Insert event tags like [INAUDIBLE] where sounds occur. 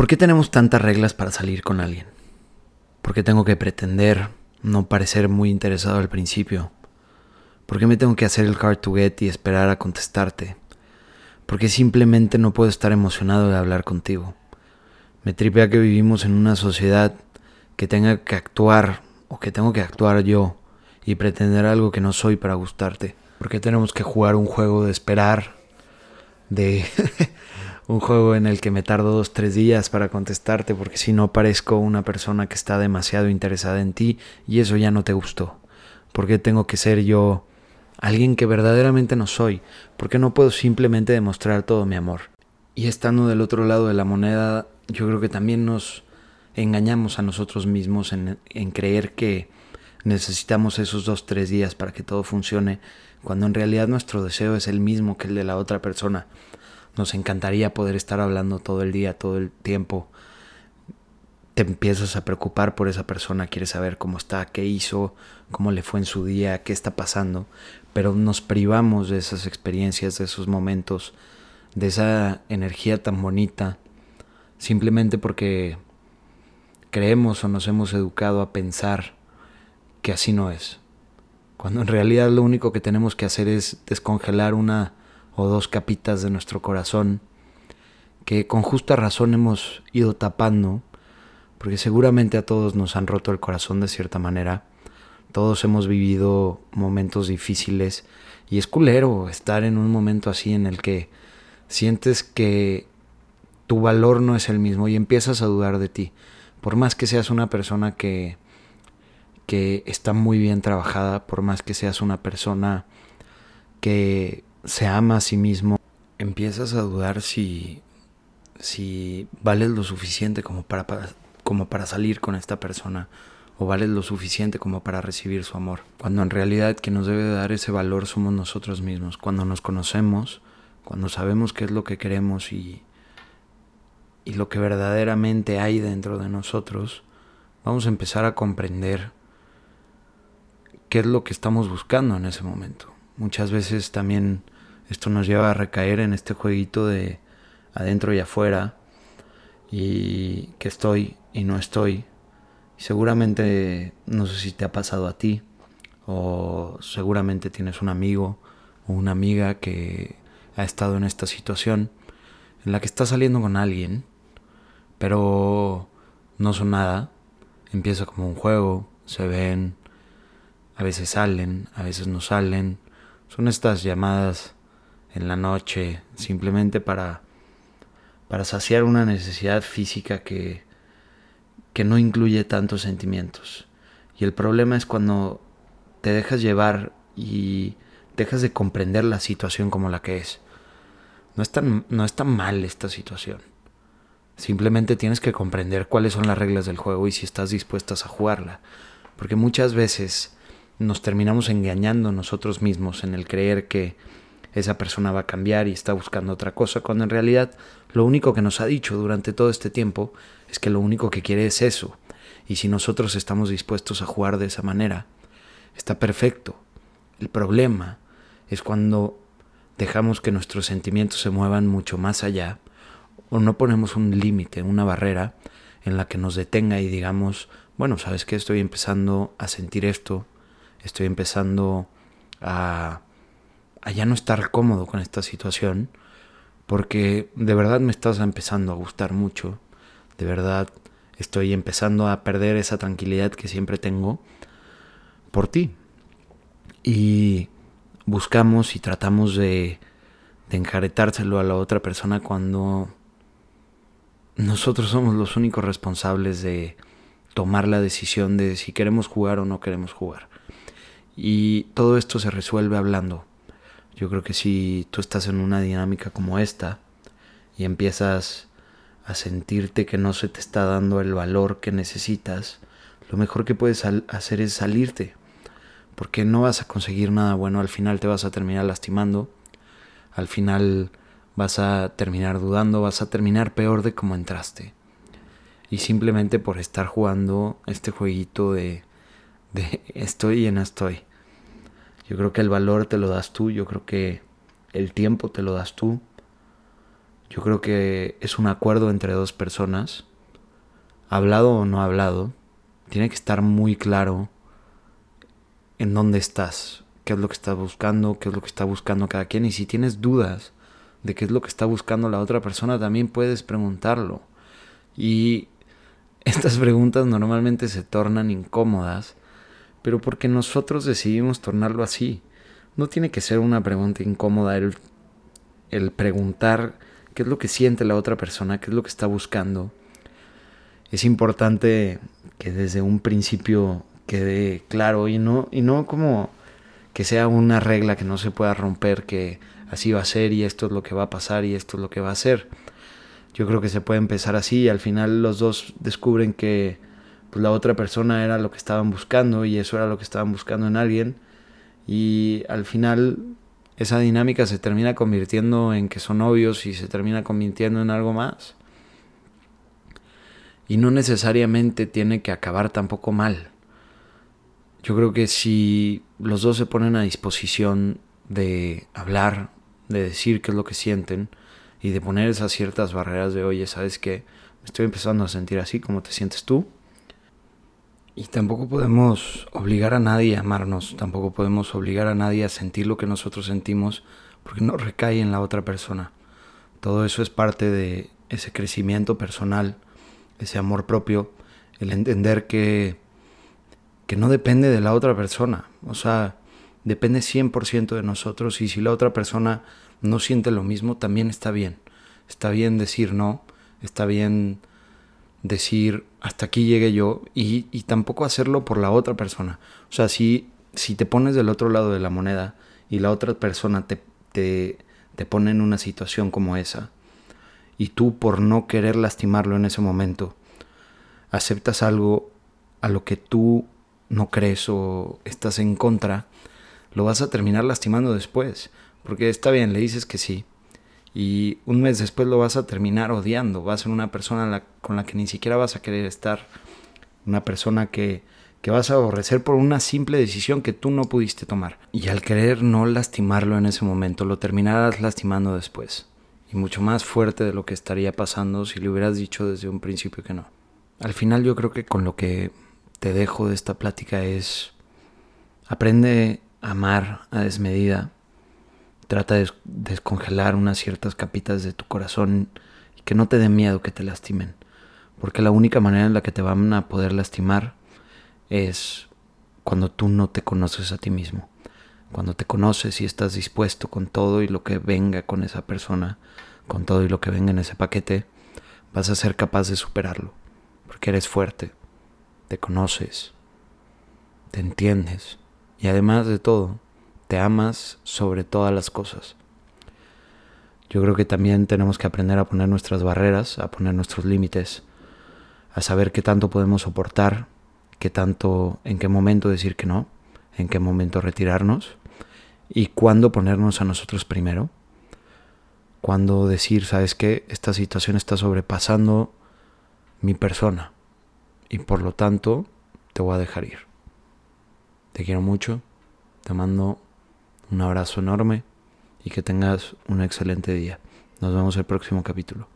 ¿Por qué tenemos tantas reglas para salir con alguien? ¿Por qué tengo que pretender no parecer muy interesado al principio? ¿Por qué me tengo que hacer el hard to get y esperar a contestarte? ¿Por qué simplemente no puedo estar emocionado de hablar contigo? Me tripea que vivimos en una sociedad que tenga que actuar o que tengo que actuar yo y pretender algo que no soy para gustarte. ¿Por qué tenemos que jugar un juego de esperar? De [LAUGHS] un juego en el que me tardo dos, tres días para contestarte porque si no parezco una persona que está demasiado interesada en ti y eso ya no te gustó. ¿Por qué tengo que ser yo alguien que verdaderamente no soy? ¿Por qué no puedo simplemente demostrar todo mi amor? Y estando del otro lado de la moneda, yo creo que también nos engañamos a nosotros mismos en, en creer que necesitamos esos dos, tres días para que todo funcione, cuando en realidad nuestro deseo es el mismo que el de la otra persona nos encantaría poder estar hablando todo el día, todo el tiempo. Te empiezas a preocupar por esa persona, quieres saber cómo está, qué hizo, cómo le fue en su día, qué está pasando, pero nos privamos de esas experiencias, de esos momentos, de esa energía tan bonita, simplemente porque creemos o nos hemos educado a pensar que así no es. Cuando en realidad lo único que tenemos que hacer es descongelar una o dos capitas de nuestro corazón que con justa razón hemos ido tapando, porque seguramente a todos nos han roto el corazón de cierta manera, todos hemos vivido momentos difíciles y es culero estar en un momento así en el que sientes que tu valor no es el mismo y empiezas a dudar de ti, por más que seas una persona que que está muy bien trabajada, por más que seas una persona que se ama a sí mismo, empiezas a dudar si, si vales lo suficiente como para, como para salir con esta persona o vales lo suficiente como para recibir su amor. Cuando en realidad quien nos debe dar ese valor somos nosotros mismos. Cuando nos conocemos, cuando sabemos qué es lo que queremos y, y lo que verdaderamente hay dentro de nosotros, vamos a empezar a comprender qué es lo que estamos buscando en ese momento. Muchas veces también esto nos lleva a recaer en este jueguito de adentro y afuera y que estoy y no estoy. seguramente, no sé si te ha pasado a ti o seguramente tienes un amigo o una amiga que ha estado en esta situación en la que está saliendo con alguien, pero no son nada. Empieza como un juego, se ven, a veces salen, a veces no salen. Son estas llamadas en la noche, simplemente para, para saciar una necesidad física que, que no incluye tantos sentimientos. Y el problema es cuando te dejas llevar y dejas de comprender la situación como la que es. No es tan, no es tan mal esta situación. Simplemente tienes que comprender cuáles son las reglas del juego y si estás dispuestas a jugarla. Porque muchas veces nos terminamos engañando nosotros mismos en el creer que esa persona va a cambiar y está buscando otra cosa, cuando en realidad lo único que nos ha dicho durante todo este tiempo es que lo único que quiere es eso. Y si nosotros estamos dispuestos a jugar de esa manera, está perfecto. El problema es cuando dejamos que nuestros sentimientos se muevan mucho más allá o no ponemos un límite, una barrera en la que nos detenga y digamos, bueno, sabes que estoy empezando a sentir esto, estoy empezando a a ya no estar cómodo con esta situación, porque de verdad me estás empezando a gustar mucho, de verdad estoy empezando a perder esa tranquilidad que siempre tengo por ti. Y buscamos y tratamos de, de enjaretárselo a la otra persona cuando nosotros somos los únicos responsables de tomar la decisión de si queremos jugar o no queremos jugar. Y todo esto se resuelve hablando, yo creo que si tú estás en una dinámica como esta y empiezas a sentirte que no se te está dando el valor que necesitas, lo mejor que puedes hacer es salirte, porque no vas a conseguir nada bueno, al final te vas a terminar lastimando, al final vas a terminar dudando, vas a terminar peor de como entraste. Y simplemente por estar jugando este jueguito de, de estoy y no estoy. Yo creo que el valor te lo das tú, yo creo que el tiempo te lo das tú. Yo creo que es un acuerdo entre dos personas, hablado o no hablado, tiene que estar muy claro en dónde estás, qué es lo que estás buscando, qué es lo que está buscando cada quien. Y si tienes dudas de qué es lo que está buscando la otra persona, también puedes preguntarlo. Y estas preguntas normalmente se tornan incómodas, pero porque nosotros decidimos tornarlo así. No tiene que ser una pregunta incómoda el, el preguntar qué es lo que siente la otra persona, qué es lo que está buscando. Es importante que desde un principio quede claro y no, y no como que sea una regla que no se pueda romper, que así va a ser y esto es lo que va a pasar y esto es lo que va a ser. Yo creo que se puede empezar así y al final los dos descubren que pues, la otra persona era lo que estaban buscando y eso era lo que estaban buscando en alguien y al final esa dinámica se termina convirtiendo en que son novios y se termina convirtiendo en algo más. Y no necesariamente tiene que acabar tampoco mal. Yo creo que si los dos se ponen a disposición de hablar, de decir qué es lo que sienten y de poner esas ciertas barreras de, oye, ¿sabes qué? Me estoy empezando a sentir así, ¿cómo te sientes tú? Y tampoco podemos obligar a nadie a amarnos, tampoco podemos obligar a nadie a sentir lo que nosotros sentimos, porque no recae en la otra persona. Todo eso es parte de ese crecimiento personal, ese amor propio, el entender que, que no depende de la otra persona, o sea, depende 100% de nosotros y si la otra persona no siente lo mismo, también está bien. Está bien decir no, está bien decir hasta aquí llegué yo y, tampoco hacerlo por la otra persona. O sea, si, si te pones del otro lado de la moneda y la otra persona te, te, te pone en una situación como esa y tú por no querer lastimarlo en ese momento, aceptas algo a lo que tú no crees o estás en contra, lo vas a terminar lastimando después. Porque está bien, le dices que sí, y un mes después lo vas a terminar odiando, vas a ser una persona con la que ni siquiera vas a querer estar, una persona que, que vas a aborrecer por una simple decisión que tú no pudiste tomar. Y al querer no lastimarlo en ese momento, lo terminarás lastimando después. Y mucho más fuerte de lo que estaría pasando si le hubieras dicho desde un principio que no. Al final yo creo que con lo que te dejo de esta plática es aprende a amar a desmedida Trata de descongelar unas ciertas capitas de tu corazón y que no te dé miedo que te lastimen. Porque la única manera en la que te van a poder lastimar es cuando tú no te conoces a ti mismo. Cuando te conoces y estás dispuesto con todo y lo que venga con esa persona, con todo y lo que venga en ese paquete, vas a ser capaz de superarlo. Porque eres fuerte, te conoces, te entiendes y además de todo, te amas sobre todas las cosas. Yo creo que también tenemos que aprender a poner nuestras barreras, a poner nuestros límites, a saber qué tanto podemos soportar, qué tanto, en qué momento decir que no, en qué momento retirarnos y cuándo ponernos a nosotros primero, cuándo decir, sabes qué, esta situación está sobrepasando mi persona y por lo tanto te voy a dejar ir. Te quiero mucho, te mando un abrazo enorme y que tengas un excelente día. Nos vemos el próximo capítulo.